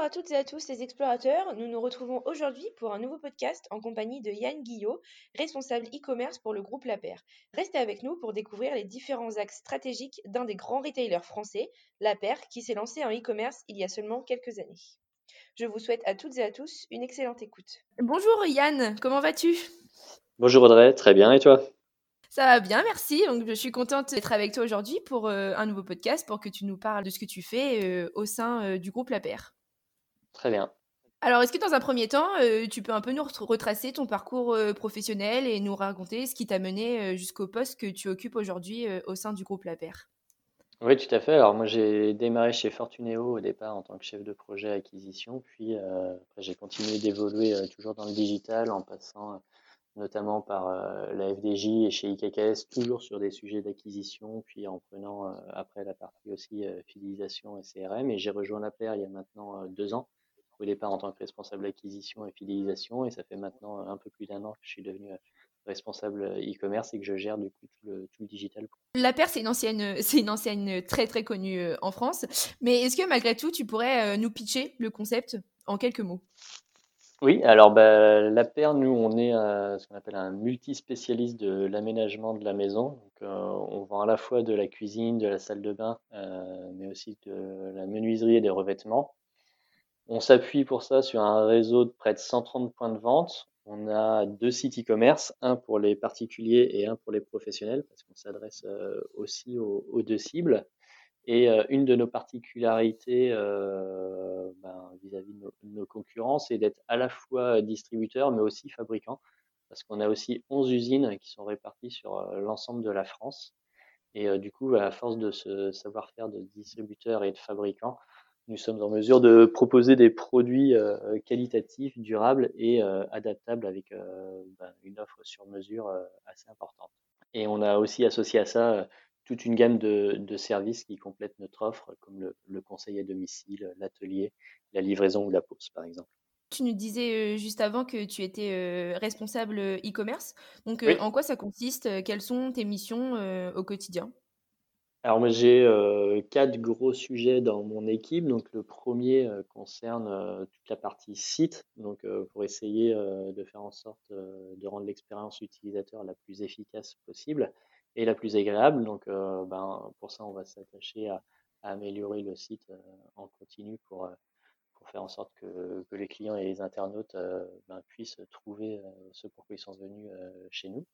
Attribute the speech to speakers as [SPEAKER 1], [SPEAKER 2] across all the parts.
[SPEAKER 1] Bonjour à toutes et à tous les explorateurs, nous nous retrouvons aujourd'hui pour un nouveau podcast en compagnie de Yann Guillot, responsable e-commerce pour le groupe La Paire. Restez avec nous pour découvrir les différents axes stratégiques d'un des grands retailers français, La Paire, qui s'est lancé en e-commerce il y a seulement quelques années. Je vous souhaite à toutes et à tous une excellente écoute. Bonjour Yann, comment vas-tu?
[SPEAKER 2] Bonjour Audrey, très bien et toi?
[SPEAKER 1] Ça va bien, merci. Donc, je suis contente d'être avec toi aujourd'hui pour euh, un nouveau podcast, pour que tu nous parles de ce que tu fais euh, au sein euh, du groupe La Paire.
[SPEAKER 2] Très bien.
[SPEAKER 1] Alors, est-ce que dans un premier temps, euh, tu peux un peu nous retracer ton parcours euh, professionnel et nous raconter ce qui t'a mené euh, jusqu'au poste que tu occupes aujourd'hui au sein du groupe La Paire
[SPEAKER 2] Oui, tout à fait. Alors, moi, j'ai démarré chez Fortuneo au départ en tant que chef de projet acquisition, puis après, j'ai continué d'évoluer toujours dans le digital en passant notamment par la FDJ et chez IKKS, toujours sur des sujets d'acquisition, puis en prenant après la partie aussi fidélisation et CRM. Et j'ai rejoint la Paire il y a maintenant deux ans au départ en tant que responsable acquisition et fidélisation, et ça fait maintenant un peu plus d'un an que je suis devenu euh, responsable euh, e-commerce et que je gère du coup tout le, tout le digital.
[SPEAKER 1] La Paire, c'est une ancienne, c'est une ancienne très très connue euh, en France, mais est-ce que malgré tout, tu pourrais nous pitcher le concept en quelques mots?
[SPEAKER 2] Oui, alors bah, la paire, nous, on est ce qu'on appelle un multispécialiste de l'aménagement de la maison. Donc, on vend à la fois de la cuisine, de la salle de bain, mais aussi de la menuiserie et des revêtements. On s'appuie pour ça sur un réseau de près de 130 points de vente. On a deux sites e-commerce, un pour les particuliers et un pour les professionnels, parce qu'on s'adresse euh, aussi aux, deux cibles. Et euh, une de nos particularités euh, ben, vis-à-vis de, nos concurrents, c'est d'être à la fois distributeur, mais aussi fabricant, parce qu'on a aussi 11 usines qui sont réparties sur l'ensemble de la France. Et du coup, à force de ce savoir-faire de distributeur et de fabricant, nous sommes en mesure de proposer des produits euh, qualitatifs, durables et euh, adaptables avec euh, ben, une offre sur mesure assez importante. Et on a aussi associé à ça toute une gamme de, services qui complètent notre offre, comme le, conseil à domicile, l'atelier, la livraison ou la pause, par exemple.
[SPEAKER 1] Tu nous disais juste avant que tu étais responsable e-commerce. Donc, en quoi ça consiste? Quelles sont tes missions au quotidien?
[SPEAKER 2] Alors moi j'ai euh, quatre gros sujets dans mon équipe. Donc le premier euh, concerne euh, toute la partie site, donc pour essayer de faire en sorte de rendre l'expérience utilisateur la plus efficace possible et la plus agréable. Donc ben, pour ça on va s'attacher à, améliorer le site en continu pour, pour faire en sorte que, que les clients et les internautes ben, puissent trouver ce pourquoi ils sont venus chez nous.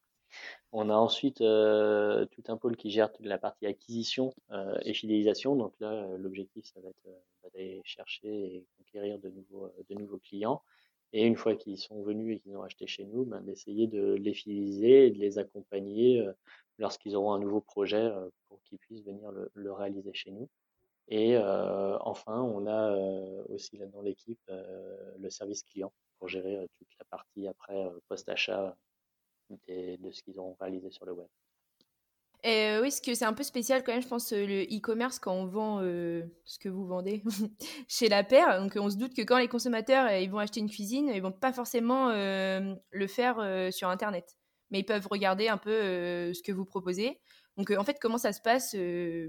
[SPEAKER 2] On a ensuite euh, tout un pôle qui gère toute la partie acquisition euh, et fidélisation. Donc là, euh, l'objectif, ça va être bah, d'aller chercher et conquérir de nouveaux, clients. Et une fois qu'ils sont venus et qu'ils ont acheté chez nous, ben, d'essayer de les fidéliser et de les accompagner lorsqu'ils auront un nouveau projet pour qu'ils puissent venir le, réaliser chez nous. Et enfin, on a aussi là dans l'équipe le service client pour gérer toute la partie après post-achat de ce qu'ils ont réalisé sur le web.
[SPEAKER 1] Et oui, ce que c'est un peu spécial quand même, je pense, le e-commerce quand on vend euh, ce que vous vendez chez la paire. Donc, on se doute que quand les consommateurs ils vont acheter une cuisine, ils vont pas forcément euh, le faire euh, sur Internet, mais ils peuvent regarder un peu ce que vous proposez. Donc, en fait, comment ça se passe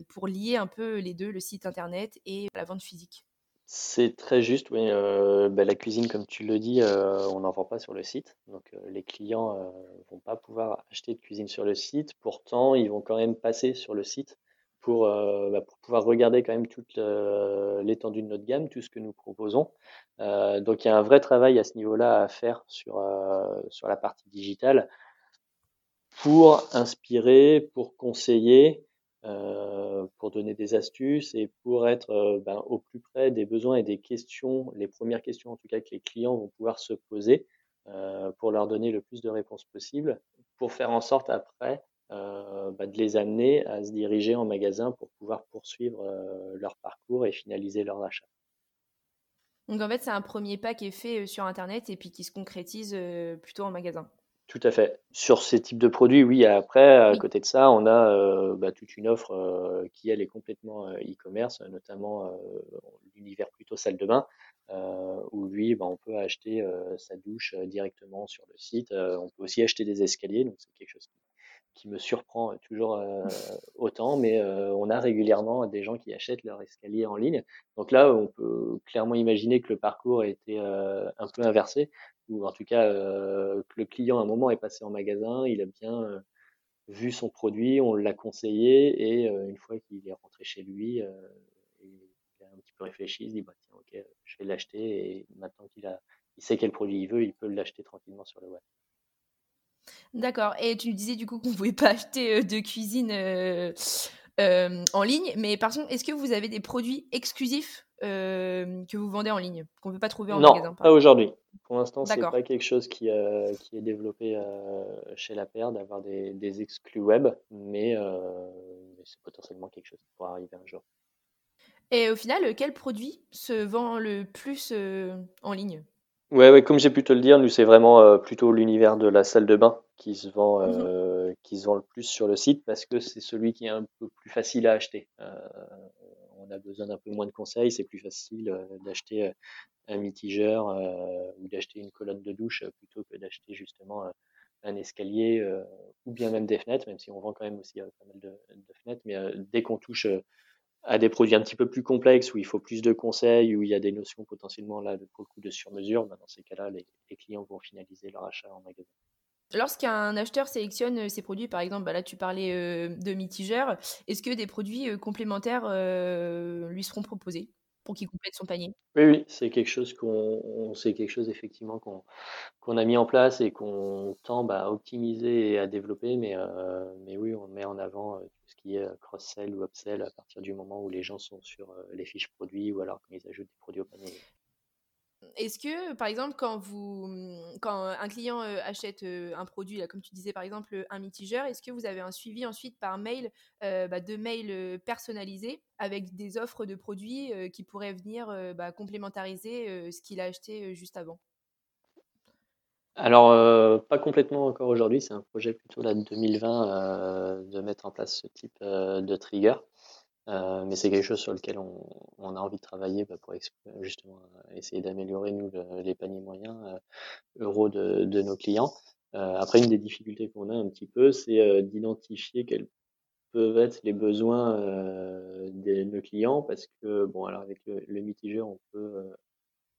[SPEAKER 1] pour lier un peu les deux, le site Internet et la vente physique?
[SPEAKER 2] C'est très juste, oui. Euh, bah, la cuisine, comme tu le dis, euh, on n'en vend pas sur le site. Donc, euh, les clients ne vont pas pouvoir acheter de cuisine sur le site. Pourtant, ils vont quand même passer sur le site pour, bah, pouvoir regarder quand même toute l'étendue de notre gamme, tout ce que nous proposons. donc, il y a un vrai travail à ce niveau-là à faire sur, la partie digitale pour inspirer, pour conseiller pour donner des astuces et pour être euh, ben, au plus près des besoins et des questions, les premières questions en tout cas que les clients vont pouvoir se poser euh, pour leur donner le plus de réponses possible, pour faire en sorte après ben, de les amener à se diriger en magasin pour pouvoir poursuivre leur parcours et finaliser leur achat.
[SPEAKER 1] Donc en fait, c'est un premier pas qui est fait sur Internet et puis qui se concrétise plutôt en magasin.
[SPEAKER 2] Tout à fait. Sur ces types de produits, oui. Après, à côté de ça, on a bah, toute une offre qui, elle, est complètement e-commerce, notamment l'univers plutôt salle de bain, où lui, bah, on peut acheter sa douche directement sur le site. on peut aussi acheter des escaliers, donc c'est quelque chose qui me surprend toujours euh, autant, mais euh, on a régulièrement des gens qui achètent leur escalier en ligne. Donc là, on peut clairement imaginer que le parcours a été euh, un peu inversé, ou en tout cas que le client à un moment est passé en magasin, il a bien vu son produit, on l'a conseillé, et une fois qu'il est rentré chez lui, il a un petit peu réfléchi, il se dit bah, tiens, ok, je vais l'acheter, et maintenant qu'il a, il sait quel produit il veut, il peut l'acheter tranquillement sur le web.
[SPEAKER 1] D'accord. Et tu disais du coup qu'on ne pouvait pas acheter de cuisine en ligne, mais par contre, est-ce que vous avez des produits exclusifs que vous vendez en ligne, qu'on ne peut pas trouver en magasin
[SPEAKER 2] Non, pas aujourd'hui. Pour l'instant, ce n'est pas quelque chose qui, qui est développé chez La Paire, d'avoir des, des, exclus web, mais, mais c'est potentiellement quelque chose qui pourra arriver un jour.
[SPEAKER 1] Et au final, quel produit se vend le plus en ligne?
[SPEAKER 2] Ouais, ouais, comme j'ai pu te le dire, nous, c'est vraiment euh, plutôt l'univers de la salle de bain qui se vend, mmh euh, qui se vend le plus sur le site parce que c'est celui qui est un peu plus facile à acheter. Euh, on a besoin d'un peu moins de conseils, c'est plus facile d'acheter un mitigeur ou d'acheter une colonne de douche plutôt que d'acheter justement un escalier ou bien même des fenêtres, même si on vend quand même aussi pas mal de, de fenêtres. Mais dès qu'on touche à des produits un petit peu plus complexes où il faut plus de conseils, où il y a des notions potentiellement là pour le coup de sur-mesure, bah, dans ces cas-là, les, clients vont finaliser leur achat en magasin.
[SPEAKER 1] Lorsqu'un acheteur sélectionne ses produits, par exemple, bah, là tu parlais euh, de mitigeurs, est-ce que des produits euh, complémentaires euh, lui seront proposés pour qu'il complète son panier?
[SPEAKER 2] Oui, oui, c'est quelque chose qu'on, c'est quelque chose effectivement qu'on, qu'on a mis en place et qu'on tend bah, à optimiser et à développer, mais, mais oui, on met en avant qui est euh, cross-sell ou upsell à partir du moment où les gens sont sur euh, les fiches produits ou alors quand ils ajoutent des produits au panier.
[SPEAKER 1] Est-ce que, par exemple, quand, vous, quand un client euh, achète un produit, comme tu disais par exemple un mitigeur, est-ce que vous avez un suivi ensuite par mail, bah, de mails personnalisés avec des offres de produits qui pourraient venir bah, complémentariser ce qu'il a acheté juste avant?
[SPEAKER 2] Alors, euh, pas complètement encore aujourd'hui, c'est un projet plutôt là de 2020 euh, de mettre en place ce type euh, de trigger. Mais c'est quelque chose sur lequel on, a envie de travailler bah, pour justement essayer d'améliorer nous les paniers moyens euros de, de nos clients. après, une des difficultés qu'on a un petit peu, c'est d'identifier quels peuvent être les besoins de nos clients parce que bon alors avec le, le mitigeur on peut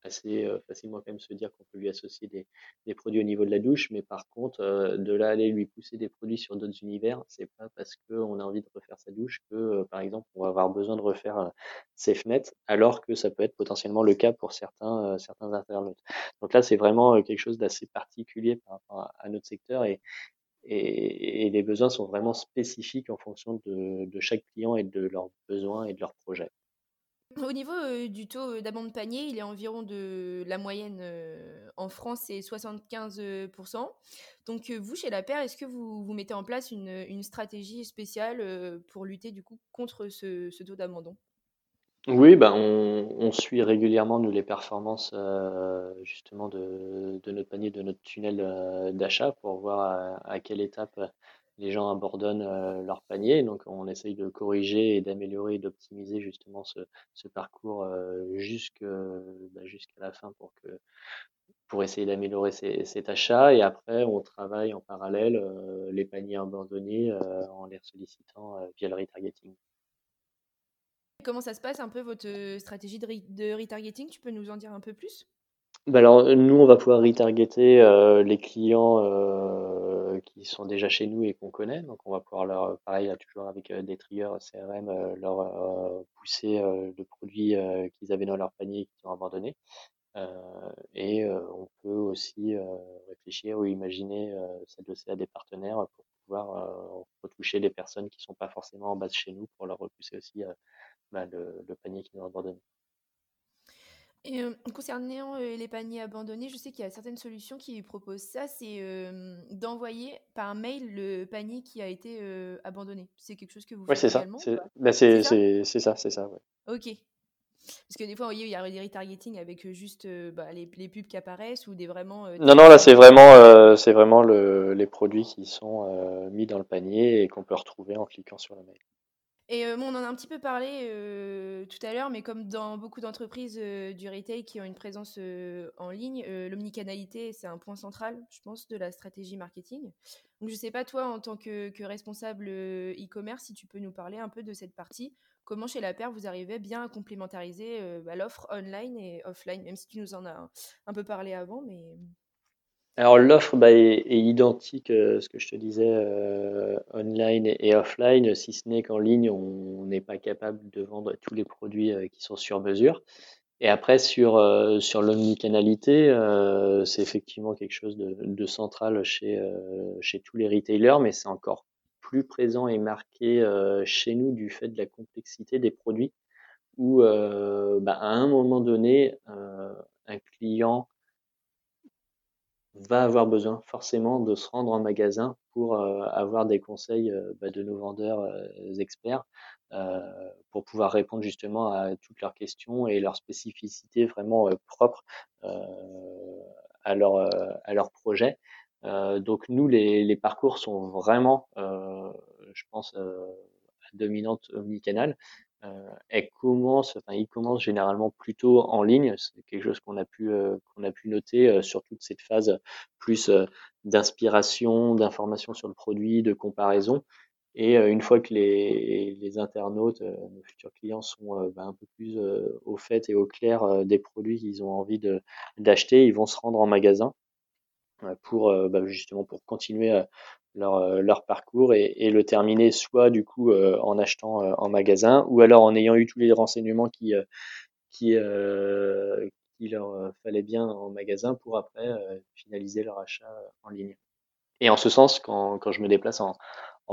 [SPEAKER 2] assez euh, facilement quand même se dire qu'on peut lui associer des, des, produits au niveau de la douche, mais par contre, euh, de là aller lui pousser des produits sur d'autres univers, c'est pas parce qu'on a envie de refaire sa douche que, euh, par exemple, on va avoir besoin de refaire ses fenêtres, alors que ça peut être potentiellement le cas pour certains, certains internautes. Donc là, c'est vraiment quelque chose d'assez particulier par rapport à, notre secteur et, et, et, les besoins sont vraiment spécifiques en fonction de, de chaque client et de leurs besoins et de leurs projets.
[SPEAKER 1] Au niveau du taux d'abandon de panier, il est environ de la moyenne en France, c'est 75%. Donc vous, chez La Paire, est-ce que vous, vous mettez en place une, stratégie spéciale pour lutter du coup contre ce, taux d'abandon?
[SPEAKER 2] Oui, ben on, suit régulièrement nous, les performances justement de, notre panier, de notre tunnel d'achat pour voir à quelle étape les gens abandonnent leur panier. Donc, on essaye de corriger et d'améliorer et d'optimiser justement ce, parcours bah, jusqu'à la fin pour essayer d'améliorer cet achat. Et après, on travaille en parallèle les paniers abandonnés en les sollicitant via le retargeting.
[SPEAKER 1] Comment ça se passe un peu votre stratégie de retargeting? Tu peux nous en dire un peu plus?
[SPEAKER 2] Bah alors, nous, on va pouvoir retargeter euh, les clients euh, qui sont déjà chez nous et qu'on connaît. Donc, on va pouvoir leur, pareil, toujours avec euh, des triggers CRM, leur pousser le produit qu'ils avaient dans leur panier et qu'ils ont abandonné. et on peut aussi réfléchir ou imaginer s'adosser à des partenaires pour pouvoir retoucher les personnes qui ne sont pas forcément en base chez nous pour leur repousser aussi bah, le, le panier qu'ils ont abandonné.
[SPEAKER 1] Et concernant les paniers abandonnés, je sais qu'il y a certaines solutions qui proposent ça, c'est d'envoyer par mail le panier qui a été abandonné. C'est quelque chose que vous
[SPEAKER 2] faites c'est ça. C'est bah, ça, c'est ça, ouais.
[SPEAKER 1] Ok. Parce que des fois, il y a des retargeting avec juste bah, les, les, pubs qui apparaissent ou des vraiment.
[SPEAKER 2] non, non, là, c'est vraiment, c'est vraiment le, les produits qui sont mis dans le panier et qu'on peut retrouver en cliquant sur le mail.
[SPEAKER 1] Et bon, on en a un petit peu parlé tout à l'heure, mais comme dans beaucoup d'entreprises du retail qui ont une présence en ligne, l'omnicanalité, c'est un point central, je pense, de la stratégie marketing. Donc, je ne sais pas, toi, en tant que, responsable e-commerce, si tu peux nous parler un peu de cette partie. Comment, chez La Paire, vous arrivez bien à complémentariser bah, l'offre online et offline, même si tu nous en as un peu parlé avant, mais...
[SPEAKER 2] Alors l'offre bah, est, identique, euh, ce que je te disais, euh, online et, offline, si ce n'est qu'en ligne, on n'est pas capable de vendre tous les produits euh, qui sont sur mesure. Et après, sur, sur l'omnicanalité, c'est effectivement quelque chose de, central chez, chez tous les retailers, mais c'est encore plus présent et marqué chez nous du fait de la complexité des produits, où bah, à un moment donné, un client va avoir besoin forcément de se rendre en magasin pour euh, avoir des conseils euh, bah, de nos vendeurs euh, experts pour pouvoir répondre justement à toutes leurs questions et leurs spécificités vraiment propres à leur à leur projet. donc nous les, les parcours sont vraiment, je pense, à dominante omnicanal. Euh, elle commence, enfin, il commence généralement plutôt en ligne. C'est quelque chose qu'on a pu euh, qu'on a pu noter euh, sur toute cette phase plus d'inspiration, d'information sur le produit, de comparaison. Et une fois que les, les internautes, nos futurs clients sont bah, un peu plus au fait et au clair des produits qu'ils ont envie d'acheter, ils vont se rendre en magasin pour bah, justement pour continuer leur, euh, leur parcours et, le terminer soit du coup euh, en achetant euh, en magasin ou alors en ayant eu tous les renseignements qui, qui, leur fallait bien en magasin pour après finaliser leur achat en ligne. Et en ce sens, quand, quand je me déplace en,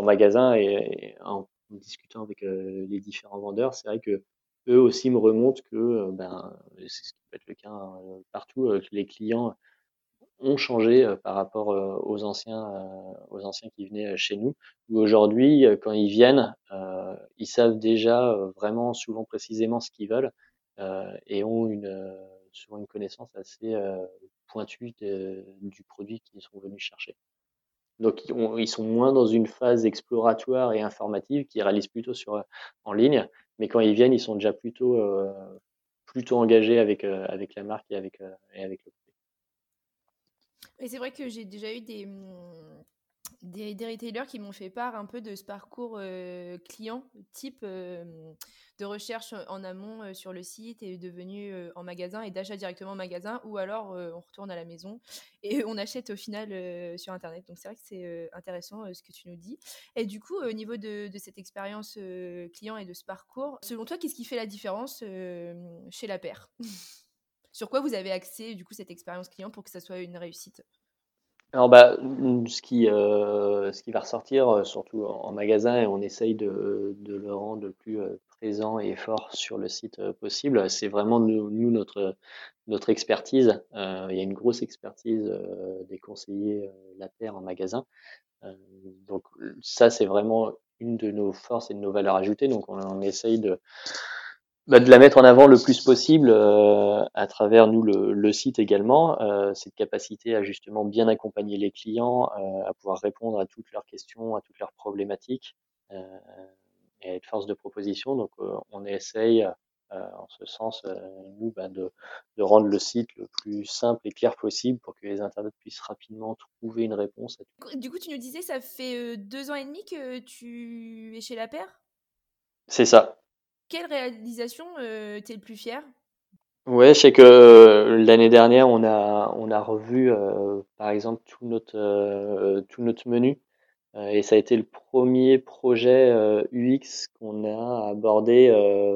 [SPEAKER 2] magasin et, en discutant avec les différents vendeurs, c'est vrai que eux aussi me remontent que, ben, c'est ce qui peut être le cas partout, que les clients ont changé euh, par rapport euh, aux anciens, euh, aux anciens qui venaient chez nous. aujourd'hui, quand ils viennent, ils savent déjà vraiment souvent précisément ce qu'ils veulent et ont une, souvent une connaissance assez pointue du produit qu'ils sont venus chercher. Donc ils, sont moins dans une phase exploratoire et informative qui réalisent plutôt sur en ligne, mais quand ils viennent, ils sont déjà plutôt plutôt engagés avec avec la marque et avec et avec le
[SPEAKER 1] et c'est vrai que j'ai déjà eu des, mmh, des, des, retailers qui m'ont fait part un peu de ce parcours euh, client, type euh, de recherche en amont euh, sur le site et devenu en magasin et d'achat directement en magasin, ou alors on retourne à la maison et on achète au final sur Internet. Donc c'est vrai que c'est intéressant ce que tu nous dis. Et du coup, au niveau de, de cette expérience client et de ce parcours, selon toi, qu'est-ce qui fait la différence chez la paire? Sur quoi vous avez axé du coup cette expérience client pour que ça soit une réussite?
[SPEAKER 2] Alors bah, ce qui, euh, ce qui va ressortir, euh, surtout en magasin, et on essaye de, de le rendre le plus euh, présent et fort sur le site possible, c'est vraiment nous, notre, notre expertise. il y a une grosse expertise des conseillers La Terre en magasin. donc ça, c'est vraiment une de nos forces et de nos valeurs ajoutées. Donc on, on essaye de, bah, de la mettre en avant le plus possible euh, à travers nous le, le site également, euh, cette capacité à justement bien accompagner les clients, euh, à pouvoir répondre à toutes leurs questions, à toutes leurs problématiques euh, et à être force de proposition. Donc euh, on essaye en ce sens, nous, bah, de, de, rendre le site le plus simple et clair possible pour que les internautes puissent rapidement trouver une réponse.
[SPEAKER 1] Du coup, tu nous disais, ça fait deux ans et demi que tu es chez La Paire?
[SPEAKER 2] C'est ça.
[SPEAKER 1] Quelle réalisation euh, t'es le plus fier?
[SPEAKER 2] Ouais, je sais que euh, l'année dernière, on a, on a revu, euh, par exemple, tout notre, tout notre menu. et ça a été le premier projet UX qu'on a abordé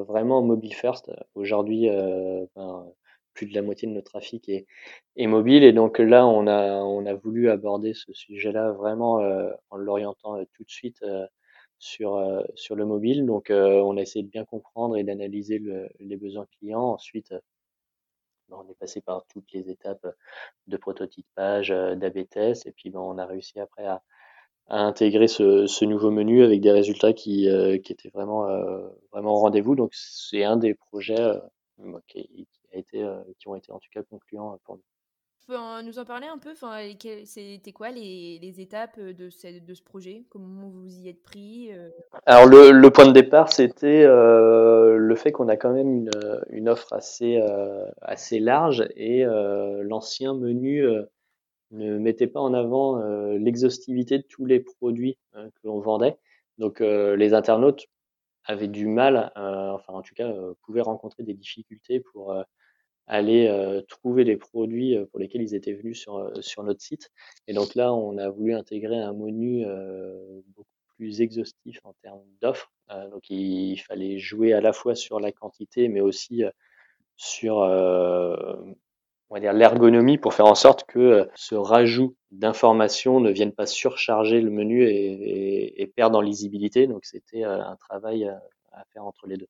[SPEAKER 2] vraiment en mobile first. Aujourd'hui, plus de la moitié de notre trafic est, est mobile. Et donc là, on a, on a voulu aborder ce sujet-là vraiment en l'orientant tout de suite sur, euh, sur le mobile. Donc, euh, on a essayé de bien comprendre et d'analyser les besoins clients. Ensuite, euh, on est passé par toutes les étapes de prototypage, d'AB test, et puis ben, on a réussi après à, à intégrer ce, ce, nouveau menu avec des résultats qui, qui étaient vraiment, vraiment au rendez-vous. Donc, c'est un des projets qui, a été, qui ont été en tout cas concluants pour nous
[SPEAKER 1] nous en parler un peu enfin, C'était quoi les, étapes de ce, de ce projet? Comment vous y êtes pris
[SPEAKER 2] Alors le, point de départ, c'était euh, le fait qu'on a quand même une, offre assez, euh, assez large et euh, l'ancien menu ne mettait pas en avant l'exhaustivité de tous les produits que l'on vendait. Donc les internautes avaient du mal, enfin en tout cas pouvaient rencontrer des difficultés pour aller euh, trouver les produits euh, pour lesquels ils étaient venus sur, euh, sur notre site. Et donc là, on a voulu intégrer un menu beaucoup plus exhaustif en termes d'offres. donc il, fallait jouer à la fois sur la quantité, mais aussi sur on va dire l'ergonomie pour faire en sorte que ce rajout d'informations ne vienne pas surcharger le menu et, et, et perdre en lisibilité. Donc c'était un travail à faire entre les deux.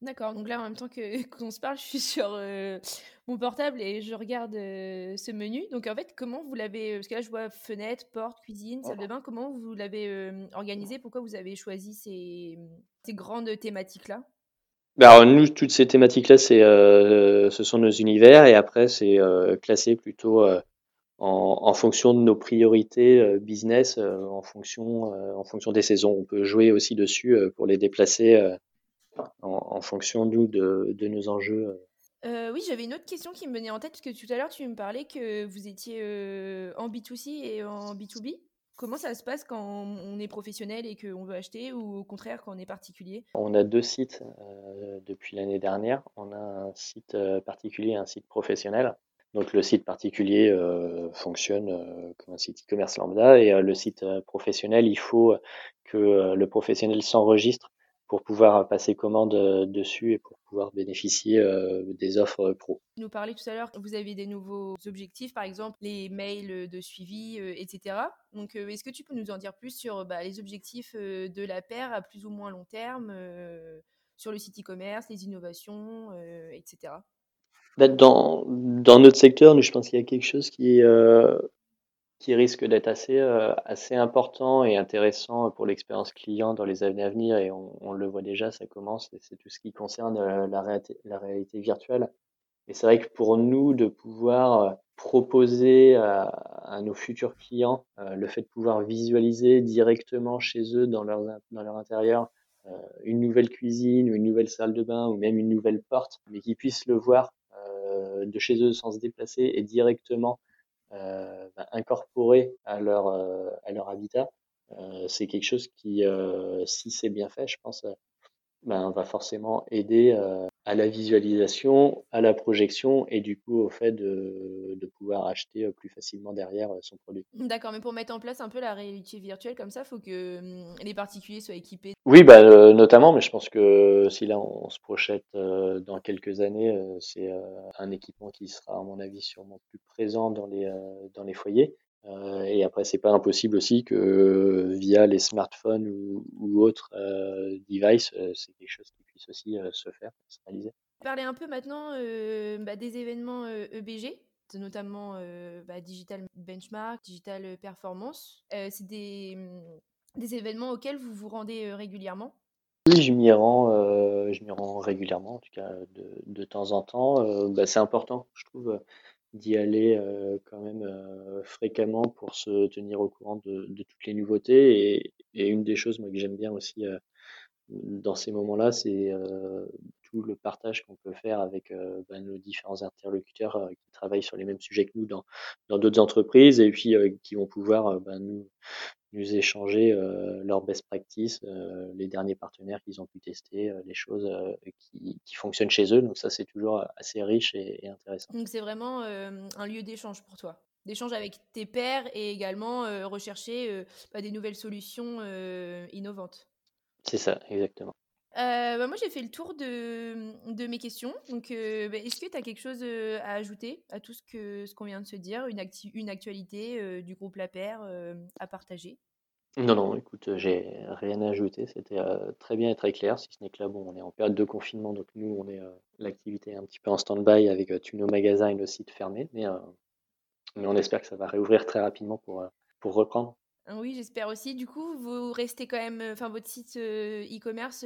[SPEAKER 1] D'accord, donc là en même temps que qu'on se parle, je suis sur euh, mon portable et je regarde euh, ce menu. Donc en fait, comment vous l'avez Parce que là, je vois fenêtre, porte, cuisine, salle de bain. Comment vous l'avez euh, organisé? Pourquoi vous avez choisi ces, ces grandes thématiques-là?
[SPEAKER 2] Bah, Alors nous, toutes ces thématiques-là, c'est ce sont nos univers et après, c'est classé plutôt en, en, fonction de nos priorités business, en fonction en fonction des saisons. On peut jouer aussi dessus pour les déplacer en, fonction de, de, nos enjeux. Euh.
[SPEAKER 1] Euh, oui, j'avais une autre question qui me venait en tête, parce que tout à l'heure, tu me parlais que vous étiez euh, en B2C et en B2B. Comment ça se passe quand on est professionnel et qu'on veut acheter, ou au contraire quand on est particulier?
[SPEAKER 2] On a deux sites depuis l'année dernière. On a un site particulier et un site professionnel. Donc le site particulier fonctionne comme un site e-commerce lambda et le site professionnel, il faut que le professionnel s'enregistre pour pouvoir passer commande euh, dessus et pour pouvoir bénéficier euh, des offres pro.
[SPEAKER 1] Vous nous parlez tout à l'heure que vous avez des nouveaux objectifs, par exemple les mails de suivi, euh, etc. Donc, est-ce que tu peux nous en dire plus sur bah, les objectifs de la paire à plus ou moins long terme sur le site e-commerce, les innovations, etc.
[SPEAKER 2] Bah, dans, dans notre secteur, je pense qu'il y a quelque chose qui est qui risque d'être assez, euh, assez important et intéressant pour l'expérience client dans les années à venir. Et on, on le voit déjà, ça commence, c'est tout ce qui concerne euh, la, réalité, la réalité virtuelle. Et c'est vrai que pour nous, de pouvoir euh, proposer à, à nos futurs clients le fait de pouvoir visualiser directement chez eux, dans leur, dans leur intérieur, une nouvelle cuisine ou une nouvelle salle de bain ou même une nouvelle porte, mais qu'ils puissent le voir de chez eux sans se déplacer et directement euh, bah, incorporer à leur, euh, à leur habitat, euh, c'est quelque chose qui, si c'est bien fait, je pense, ben, va forcément aider à la visualisation, à la projection et du coup au fait de, de pouvoir acheter plus facilement derrière son produit.
[SPEAKER 1] D'accord, mais pour mettre en place un peu la réalité virtuelle comme ça, il faut que hum, les particuliers soient équipés.
[SPEAKER 2] Oui, bah, notamment, mais je pense que si là on se projette dans quelques années, c'est un équipement qui sera à mon avis sûrement plus présent dans les, dans les foyers. Euh, et après, c'est pas impossible aussi que via les smartphones ou, autres euh, devices, euh, c'est quelque chose qui puisse aussi se faire, se réaliser.
[SPEAKER 1] Parler un peu maintenant bah, des événements EBG, e notamment bah, Digital Benchmark, Digital Performance. c'est des, mm, des, événements auxquels vous vous rendez régulièrement?
[SPEAKER 2] Oui, je m'y rends, je m'y rends régulièrement, en tout cas de, de temps en temps. Bah, c'est important, je trouve d'y aller quand même fréquemment pour se tenir au courant de, toutes les nouveautés. Et, une des choses moi, que j'aime bien aussi dans ces moments-là, c'est tout le partage qu'on peut faire avec bah, nos différents interlocuteurs qui travaillent sur les mêmes sujets que nous dans dans d'autres entreprises et puis qui vont pouvoir bah, nous nous échanger euh, leurs best practices, euh, les derniers partenaires qu'ils ont pu tester, euh, les choses qui, qui, fonctionnent chez eux. Donc ça, c'est toujours assez riche et, intéressant.
[SPEAKER 1] Donc c'est vraiment un lieu d'échange pour toi d'échange avec tes pairs et également rechercher bah, des nouvelles solutions innovantes.
[SPEAKER 2] C'est ça, exactement.
[SPEAKER 1] Bah moi, j'ai fait le tour de, mes questions. Donc, bah, est-ce que tu as quelque chose à ajouter à tout ce qu'on ce qu'on vient de se dire? Une, actualité du groupe La Paire à partager?
[SPEAKER 2] Non, non, écoute, j'ai rien à ajouter. C'était très bien et très clair, si ce n'est que là, bon, on est en période de confinement, donc nous, on est l'activité un petit peu en stand-by avec tous magasins et nos sites fermés, mais, mais on espère que ça va réouvrir très rapidement pour, pour reprendre.
[SPEAKER 1] Oui, j'espère aussi. Du coup, vous restez quand même, enfin, votre site e-commerce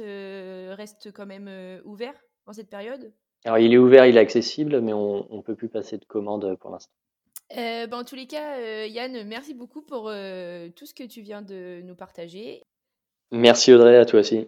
[SPEAKER 1] reste quand même ouvert dans cette période?
[SPEAKER 2] Alors il est ouvert, il est accessible, mais on ne peut plus passer de commande pour l'instant.
[SPEAKER 1] Euh, ben, en tous les cas, euh, Yann, merci beaucoup pour euh, tout ce que tu viens de nous partager.
[SPEAKER 2] Merci Audrey, à toi aussi.